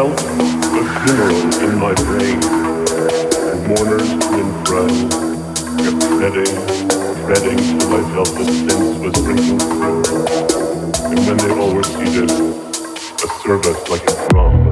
felt a funeral in my brain. Mourners in front kept treading, treading till I felt the sense was breaking through. And when they all were seated, a service like a drum.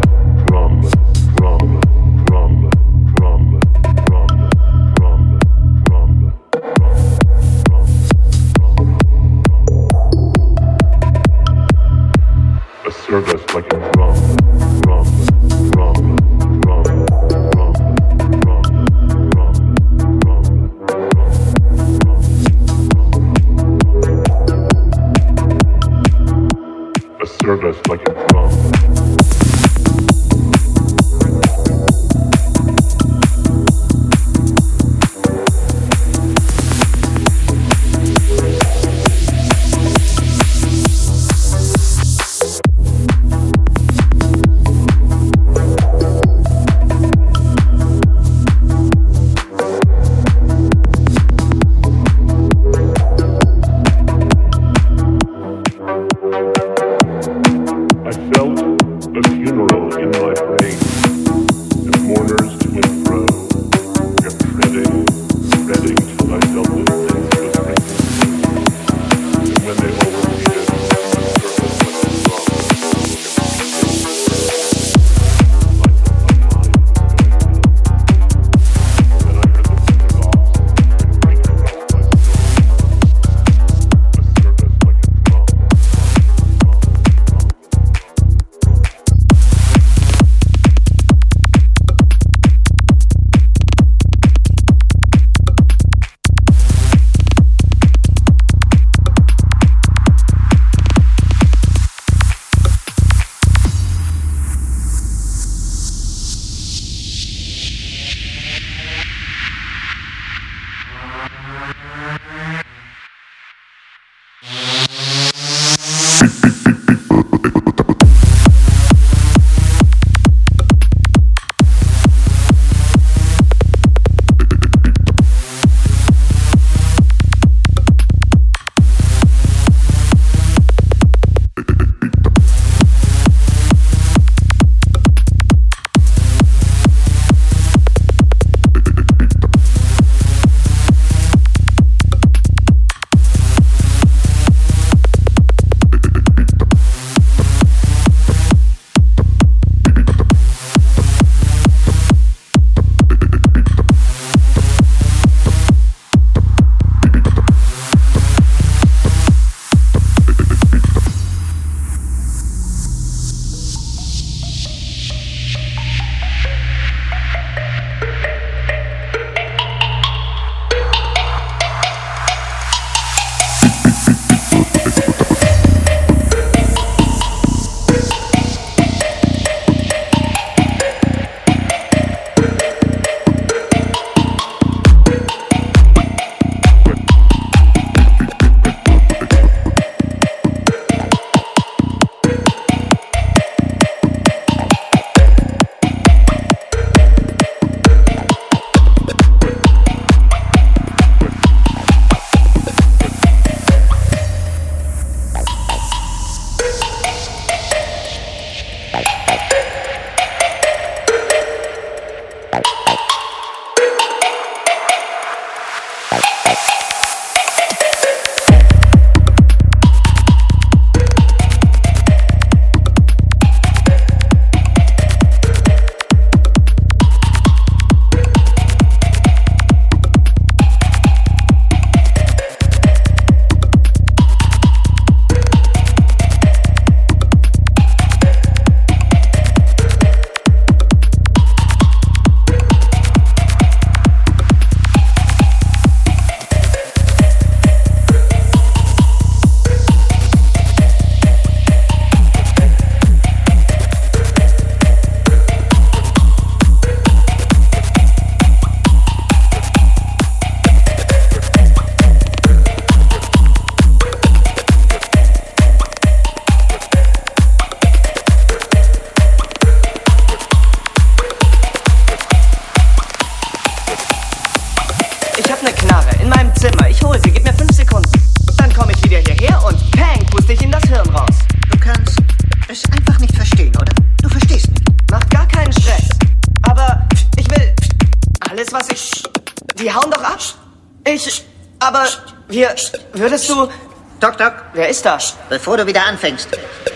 Wer ist das? Bevor du wieder anfängst.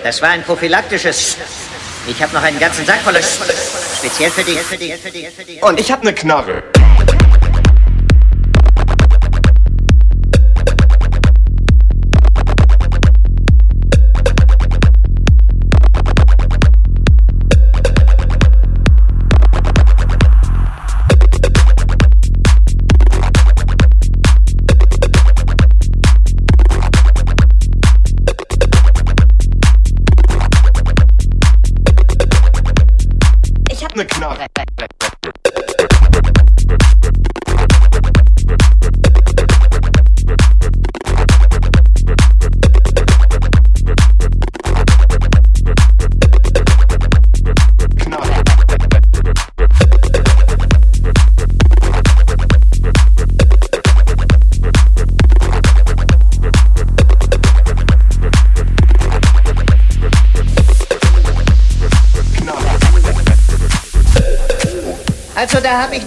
Das war ein prophylaktisches. Ich habe noch einen ganzen Sack voller. Speziell für dich. Und ich habe eine Knarre.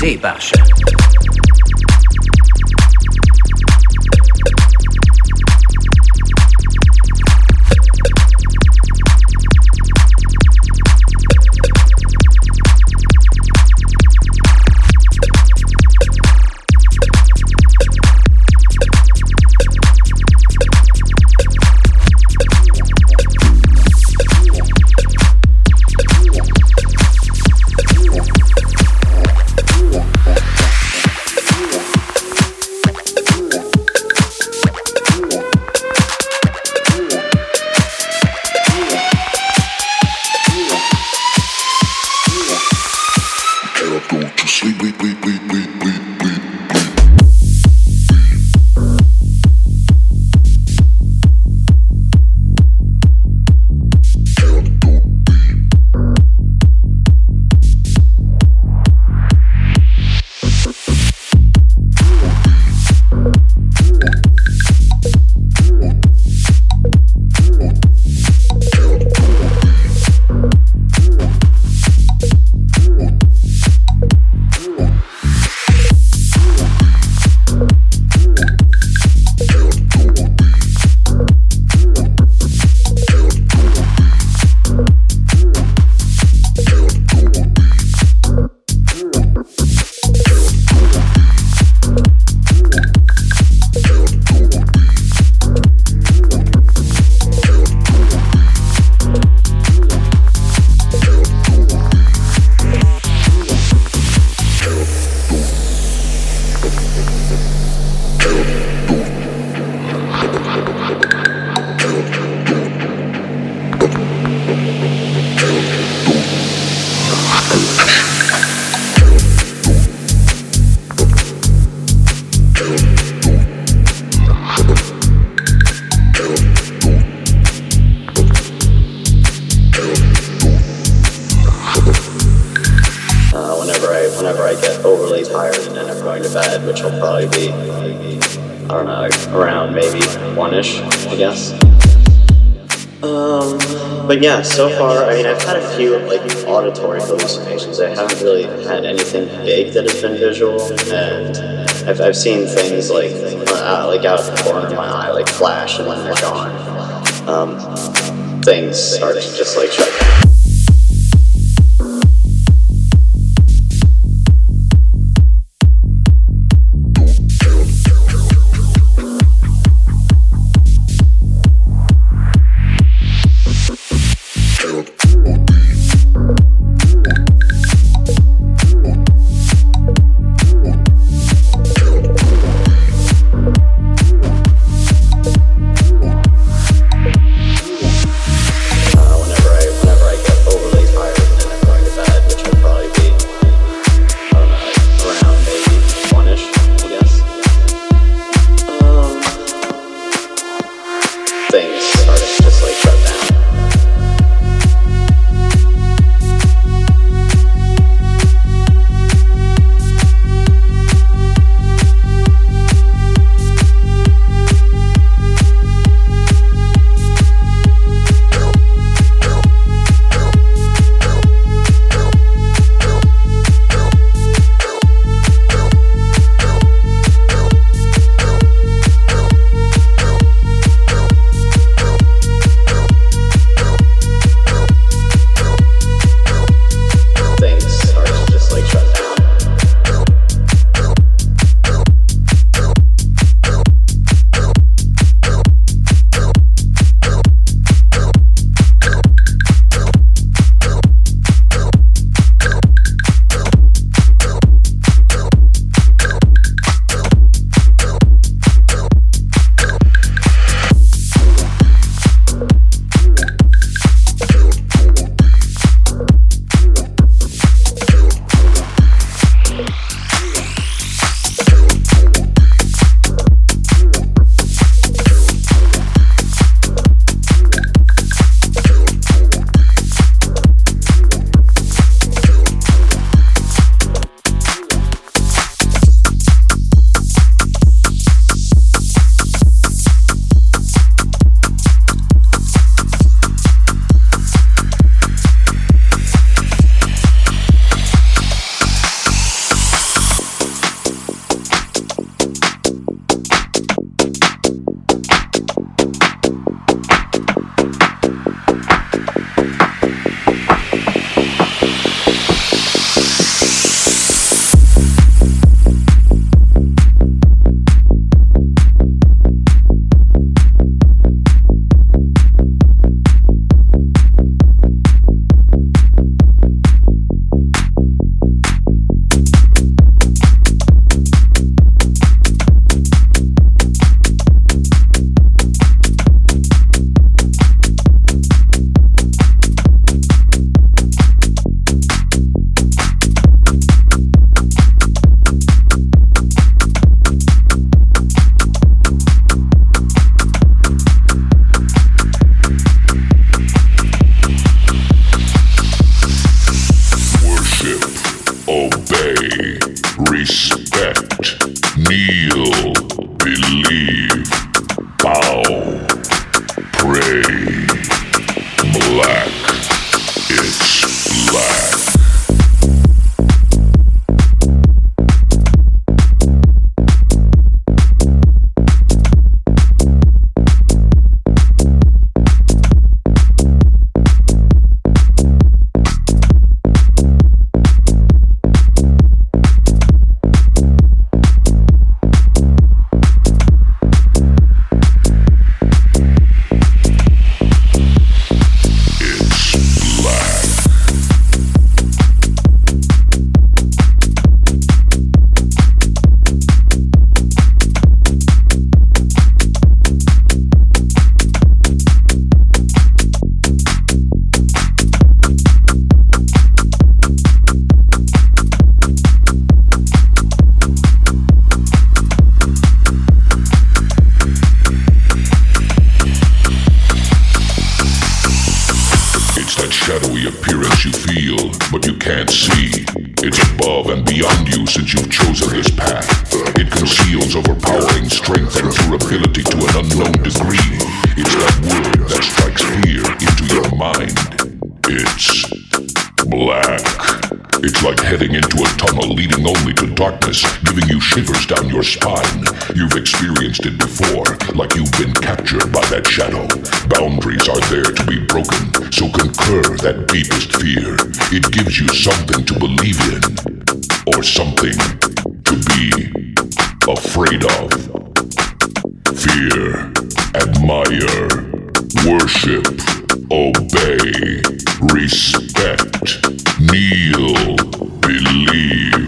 Seebarsche. So far, darkness, giving you shivers down your spine. You've experienced it before, like you've been captured by that shadow. Boundaries are there to be broken, so concur that deepest fear. It gives you something to believe in, or something to be afraid of. Fear, admire, worship, obey, respect, kneel, believe.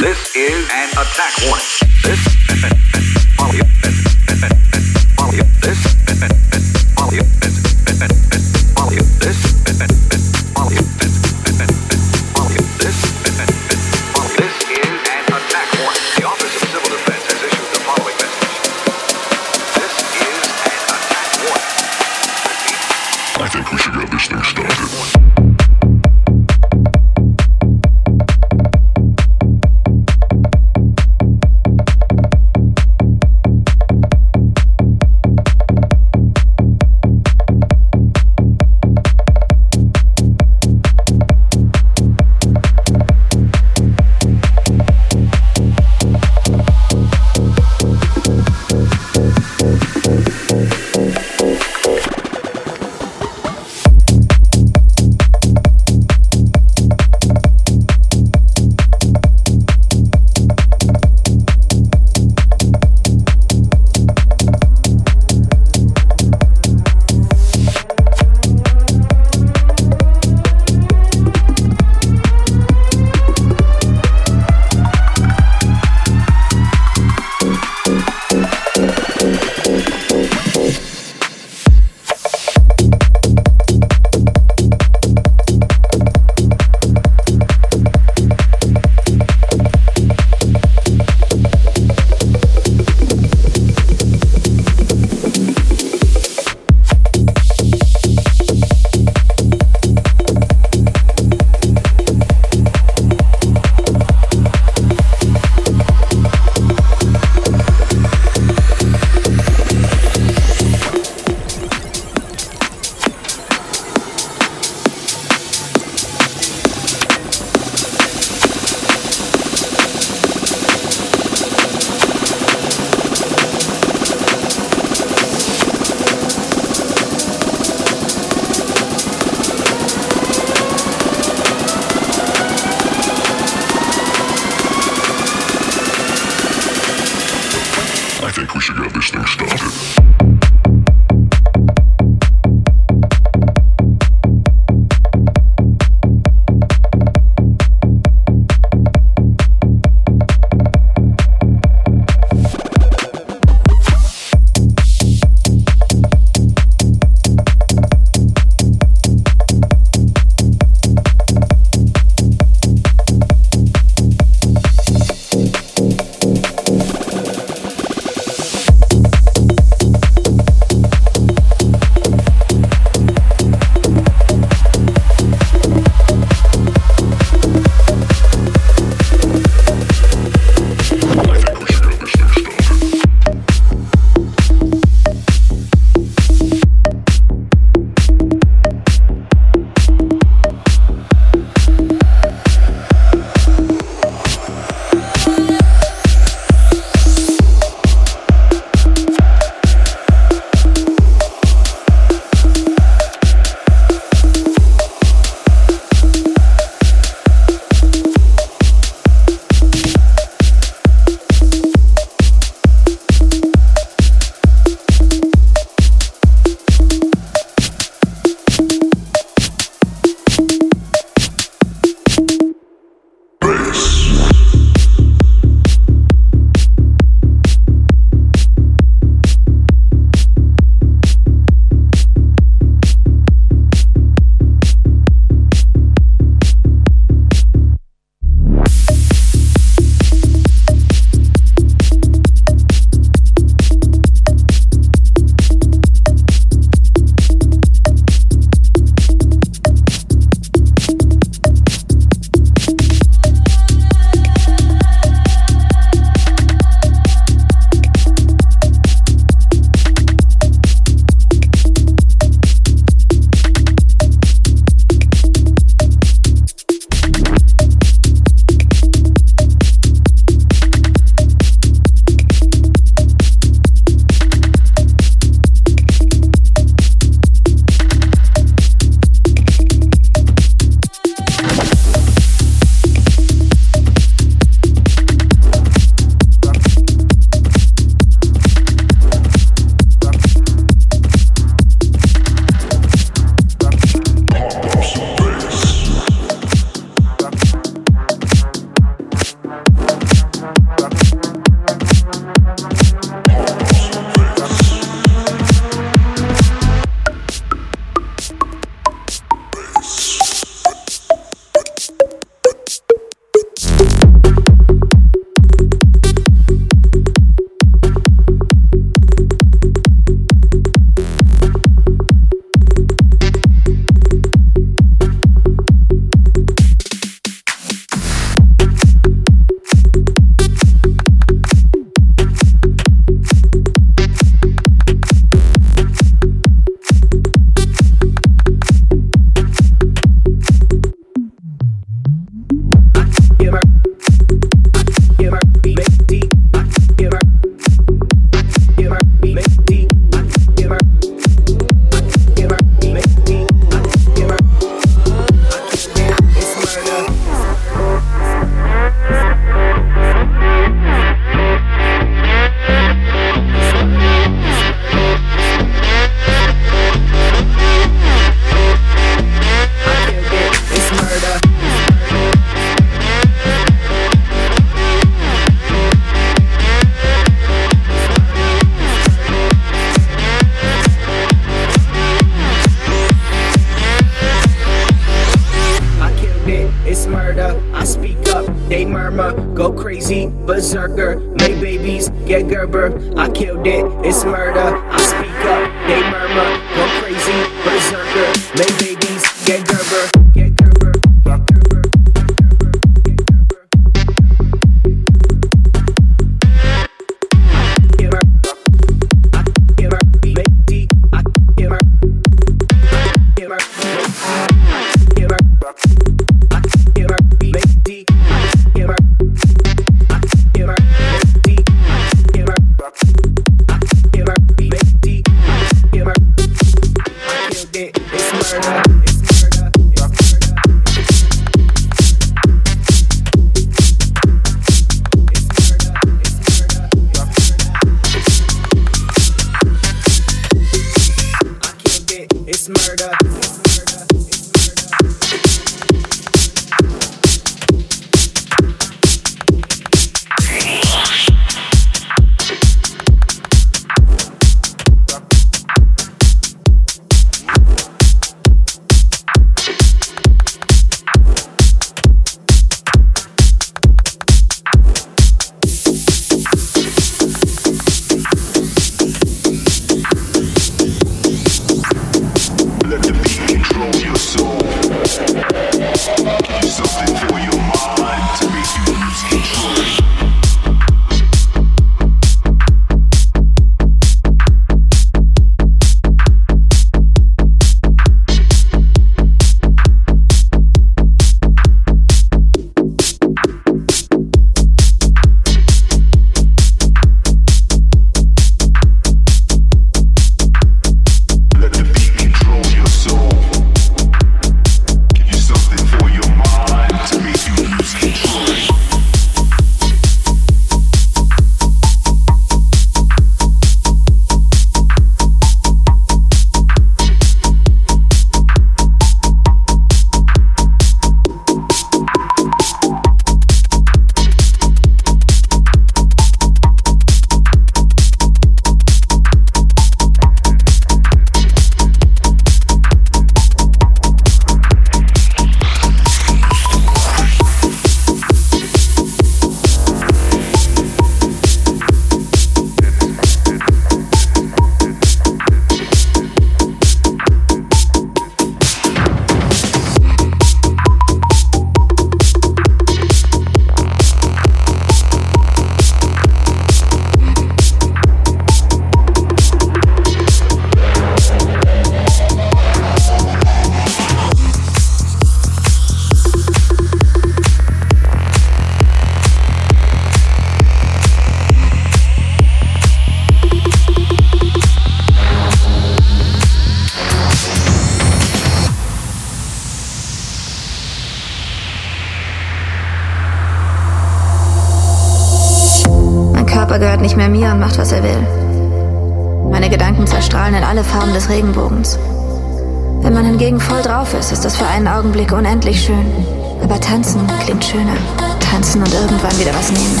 Unendlich schön. Aber tanzen klingt schöner. Tanzen und irgendwann wieder was nehmen.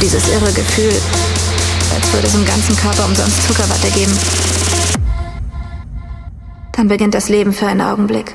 Dieses irre Gefühl, als würde es im ganzen Körper umsonst Zuckerwatte geben. Dann beginnt das Leben für einen Augenblick.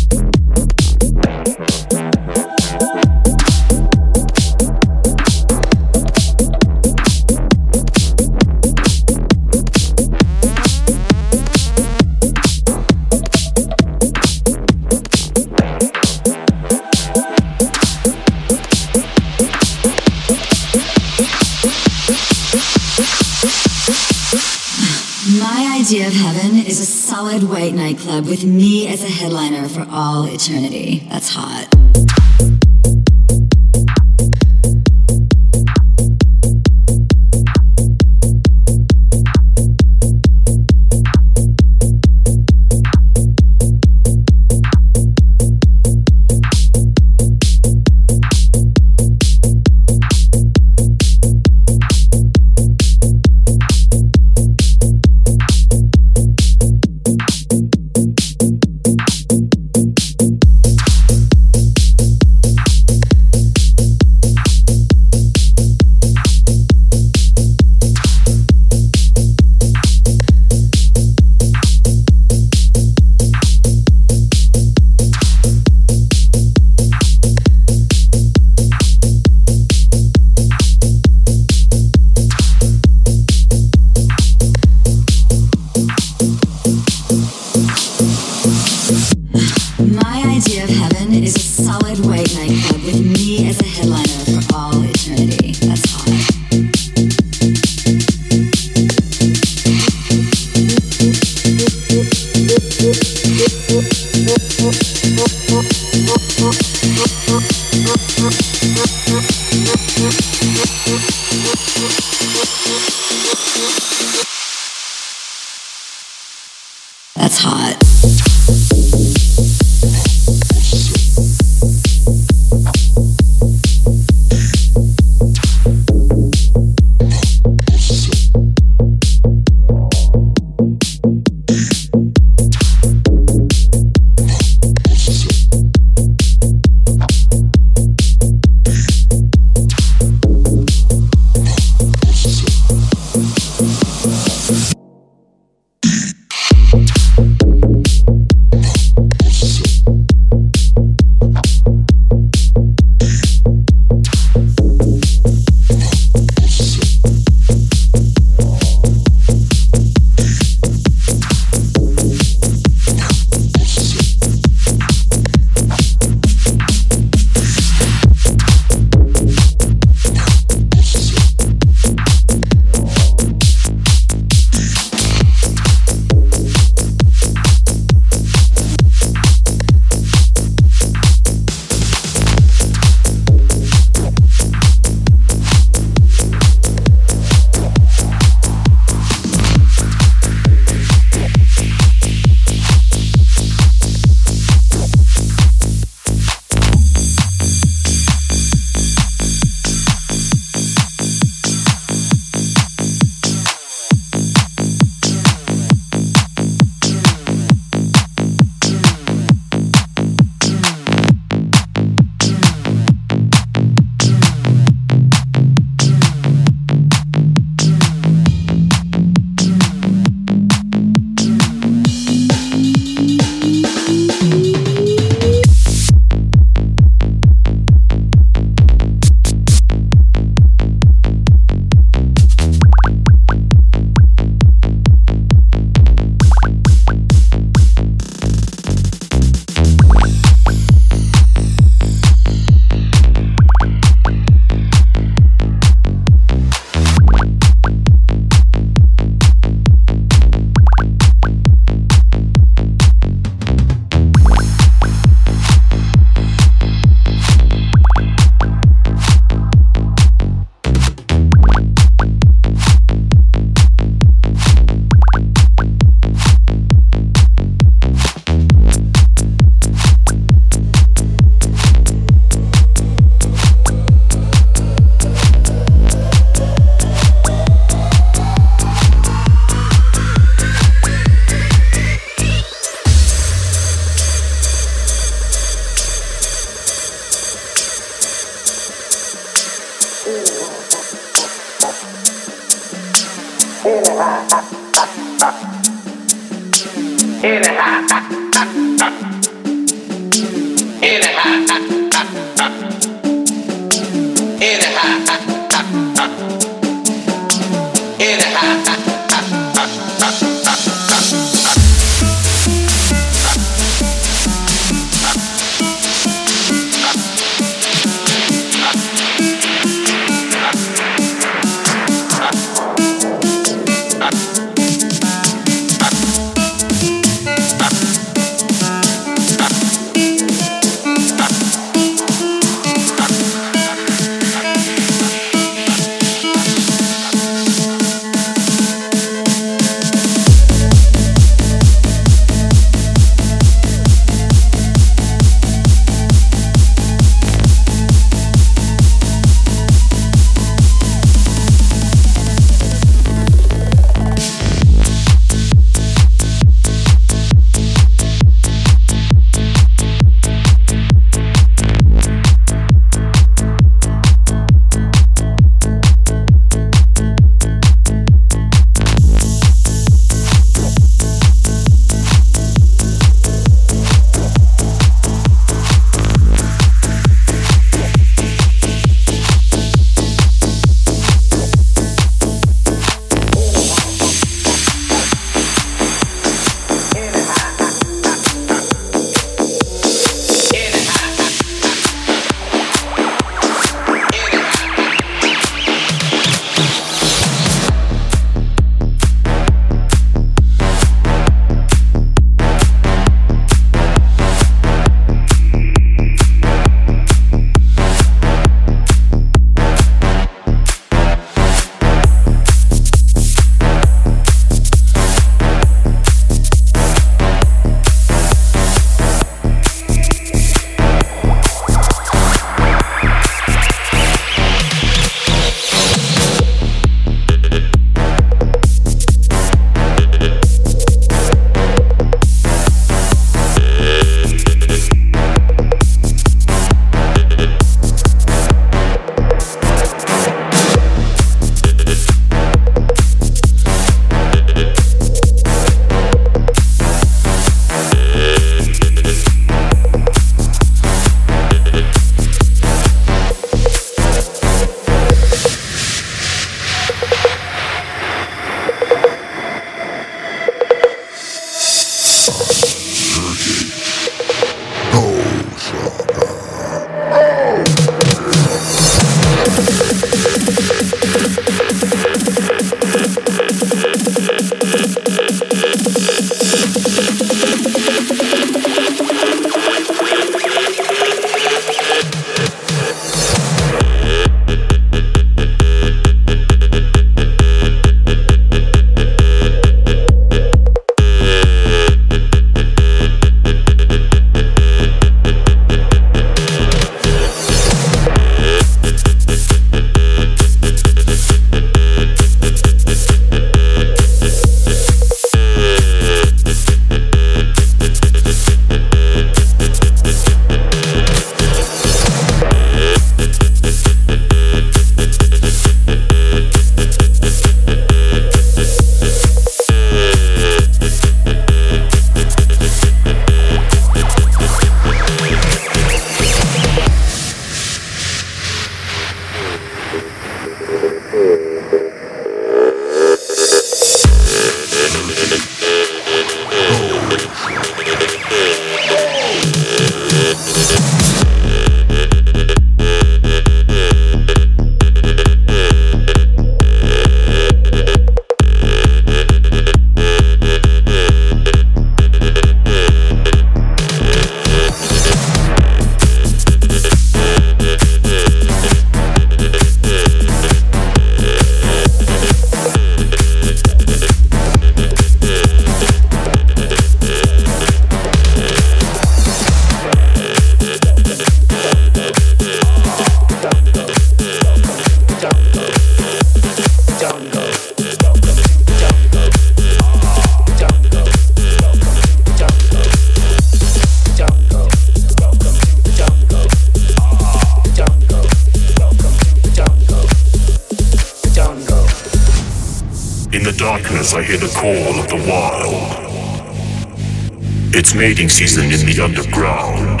Mating season in the underground.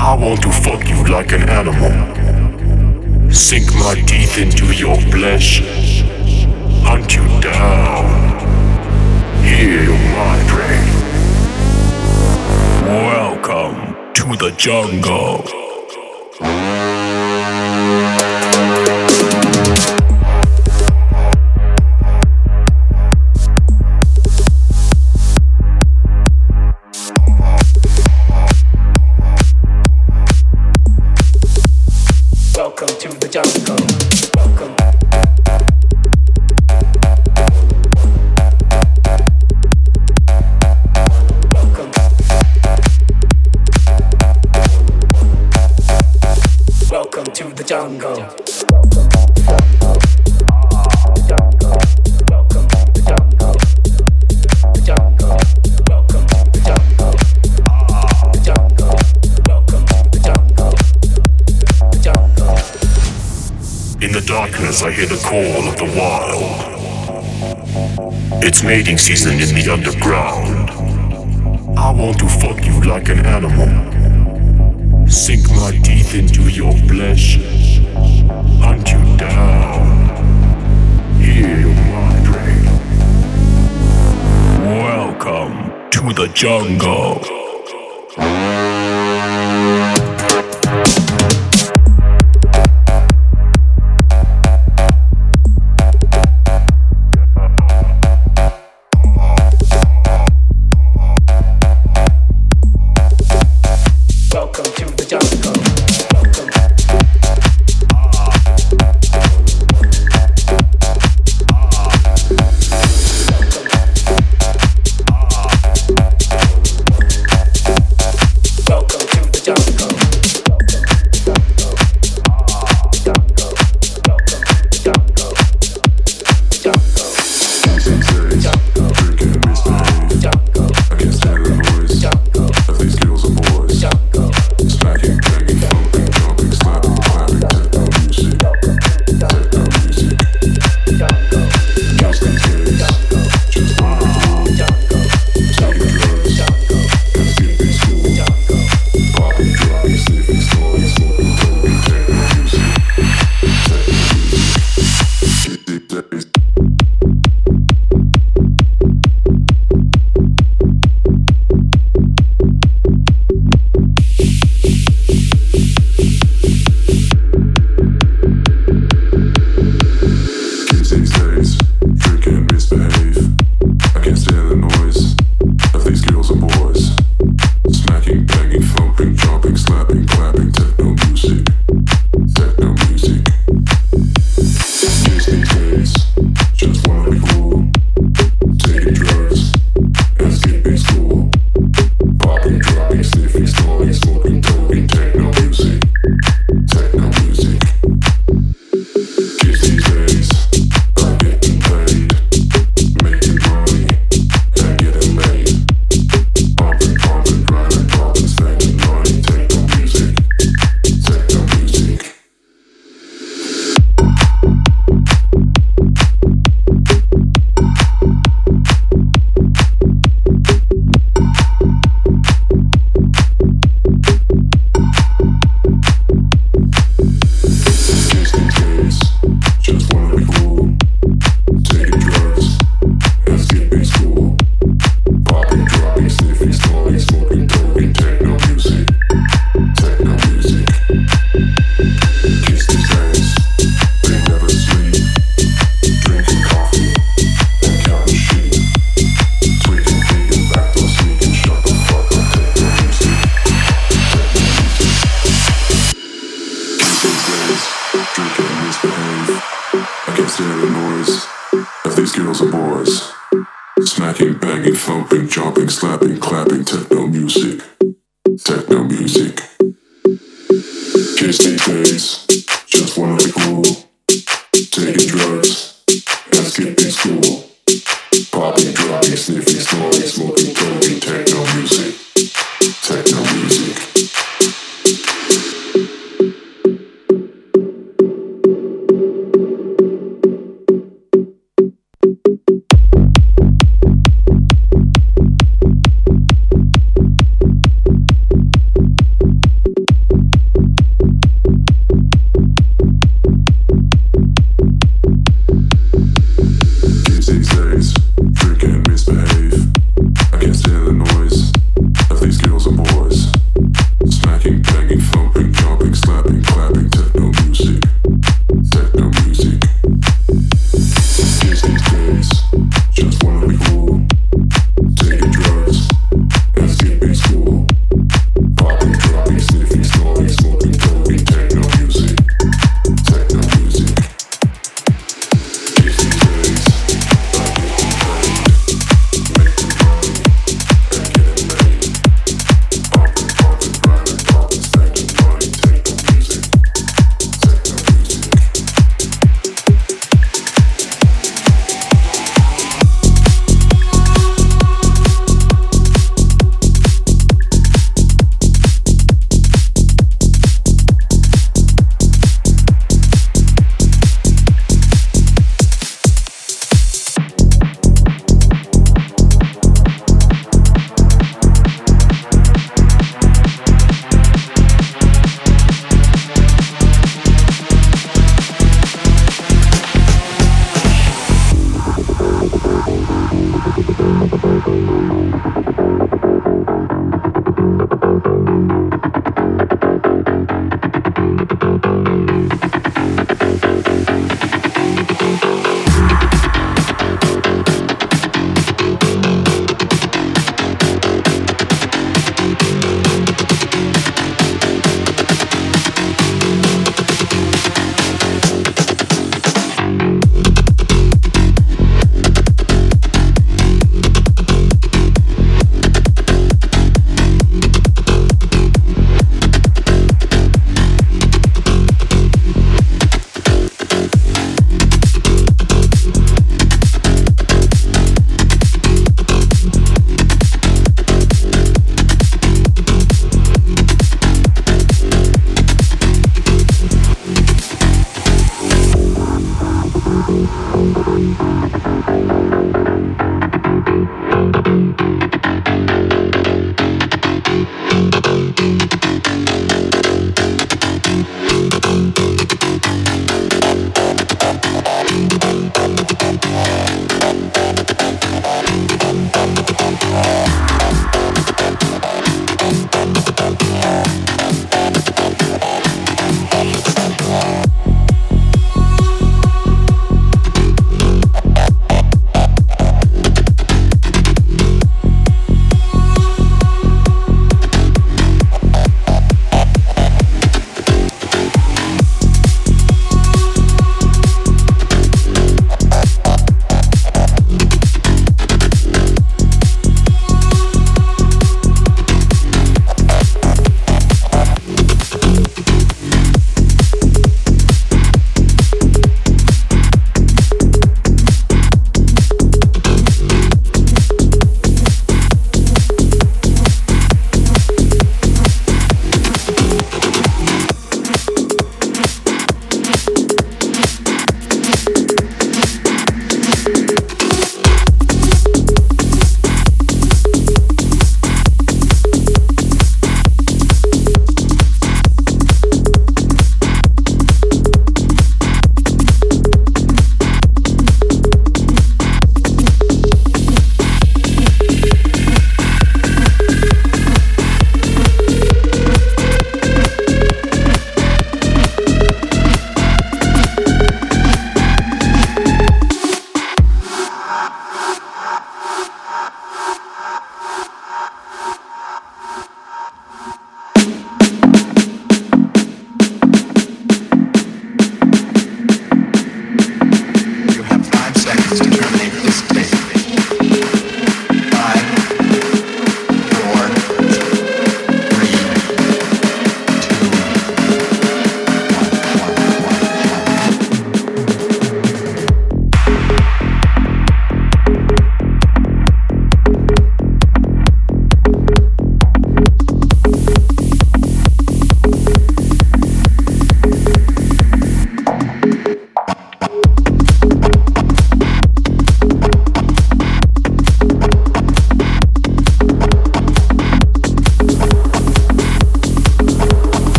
I want to fuck you like an animal. Sink my teeth into your flesh. Hunt you down. Hear my prey. Welcome to the jungle. I hear the call of the wild. It's mating season in the underground. I want to fuck you like an animal. Sink my teeth into your flesh. Hunt you down. Hear my prey. Welcome to the jungle.